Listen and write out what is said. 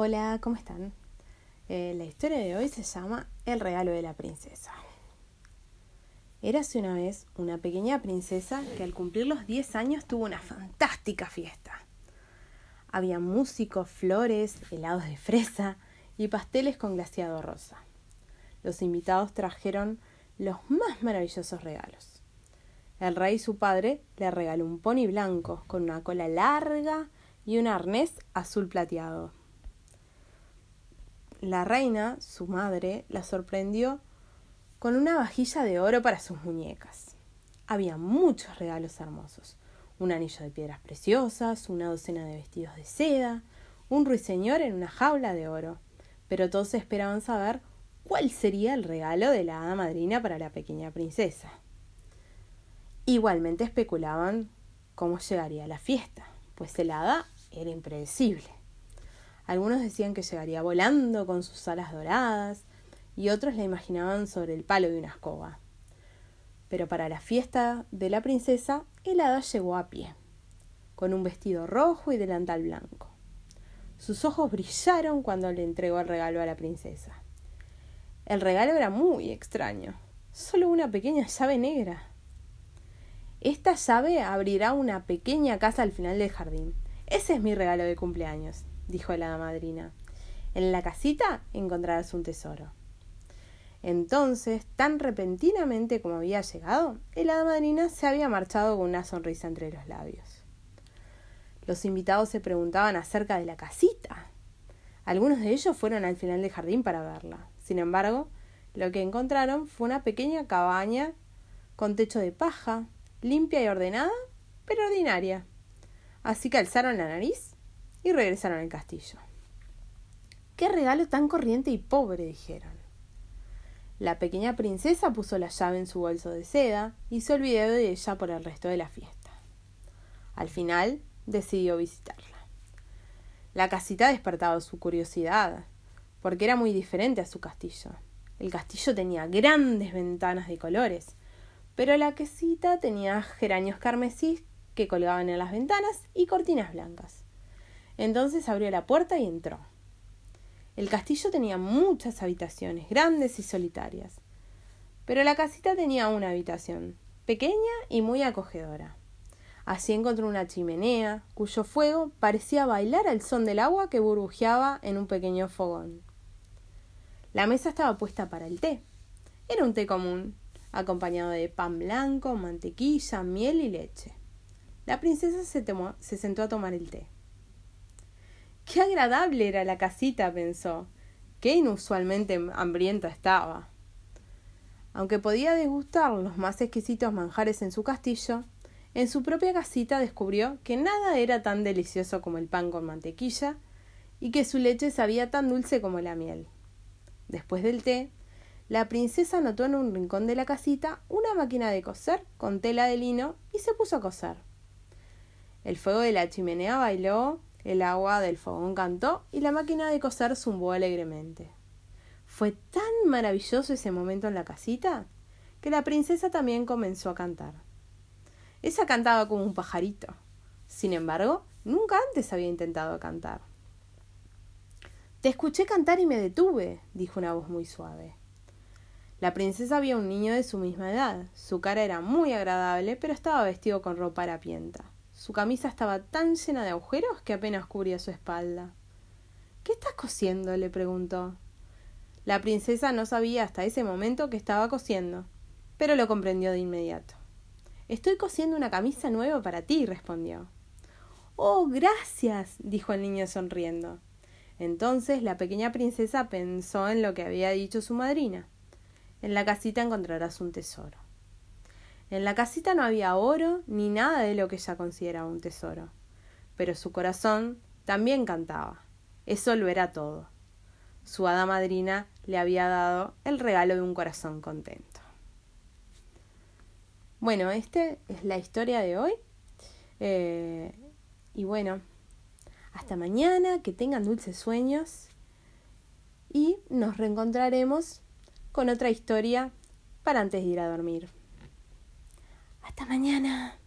Hola, ¿cómo están? Eh, la historia de hoy se llama El regalo de la princesa. Érase una vez una pequeña princesa que al cumplir los 10 años tuvo una fantástica fiesta. Había músicos, flores, helados de fresa y pasteles con glaseado rosa. Los invitados trajeron los más maravillosos regalos. El rey, su padre, le regaló un pony blanco con una cola larga y un arnés azul plateado la reina, su madre, la sorprendió con una vajilla de oro para sus muñecas. Había muchos regalos hermosos. Un anillo de piedras preciosas, una docena de vestidos de seda, un ruiseñor en una jaula de oro. Pero todos esperaban saber cuál sería el regalo de la hada madrina para la pequeña princesa. Igualmente especulaban cómo llegaría la fiesta, pues el hada era impredecible. Algunos decían que llegaría volando con sus alas doradas y otros la imaginaban sobre el palo de una escoba. Pero para la fiesta de la princesa, el hada llegó a pie, con un vestido rojo y delantal blanco. Sus ojos brillaron cuando le entregó el regalo a la princesa. El regalo era muy extraño, solo una pequeña llave negra. Esta llave abrirá una pequeña casa al final del jardín. Ese es mi regalo de cumpleaños dijo la madrina. En la casita encontrarás un tesoro. Entonces, tan repentinamente como había llegado, el hada madrina se había marchado con una sonrisa entre los labios. Los invitados se preguntaban acerca de la casita. Algunos de ellos fueron al final del jardín para verla. Sin embargo, lo que encontraron fue una pequeña cabaña con techo de paja, limpia y ordenada, pero ordinaria. Así que alzaron la nariz y regresaron al castillo. Qué regalo tan corriente y pobre, dijeron. La pequeña princesa puso la llave en su bolso de seda y se olvidó de ella por el resto de la fiesta. Al final decidió visitarla. La casita despertaba su curiosidad, porque era muy diferente a su castillo. El castillo tenía grandes ventanas de colores, pero la casita tenía geranios carmesí que colgaban en las ventanas y cortinas blancas. Entonces abrió la puerta y entró. El castillo tenía muchas habitaciones, grandes y solitarias. Pero la casita tenía una habitación, pequeña y muy acogedora. Así encontró una chimenea, cuyo fuego parecía bailar al son del agua que burbujeaba en un pequeño fogón. La mesa estaba puesta para el té. Era un té común, acompañado de pan blanco, mantequilla, miel y leche. La princesa se, se sentó a tomar el té. Qué agradable era la casita, pensó. Qué inusualmente hambrienta estaba. Aunque podía degustar los más exquisitos manjares en su castillo, en su propia casita descubrió que nada era tan delicioso como el pan con mantequilla y que su leche sabía tan dulce como la miel. Después del té, la princesa notó en un rincón de la casita una máquina de coser con tela de lino y se puso a coser. El fuego de la chimenea bailó el agua del fogón cantó y la máquina de coser zumbó alegremente. Fue tan maravilloso ese momento en la casita que la princesa también comenzó a cantar. Esa cantaba como un pajarito. Sin embargo, nunca antes había intentado cantar. Te escuché cantar y me detuve, dijo una voz muy suave. La princesa vio un niño de su misma edad. Su cara era muy agradable, pero estaba vestido con ropa harapienta. Su camisa estaba tan llena de agujeros que apenas cubría su espalda. ¿Qué estás cosiendo? le preguntó. La princesa no sabía hasta ese momento que estaba cosiendo, pero lo comprendió de inmediato. Estoy cosiendo una camisa nueva para ti, respondió. Oh, gracias, dijo el niño sonriendo. Entonces la pequeña princesa pensó en lo que había dicho su madrina. En la casita encontrarás un tesoro. En la casita no había oro ni nada de lo que ella consideraba un tesoro, pero su corazón también cantaba. Eso lo era todo. Su hada madrina le había dado el regalo de un corazón contento. Bueno, esta es la historia de hoy. Eh, y bueno, hasta mañana, que tengan dulces sueños y nos reencontraremos con otra historia para antes de ir a dormir. Hasta mañana.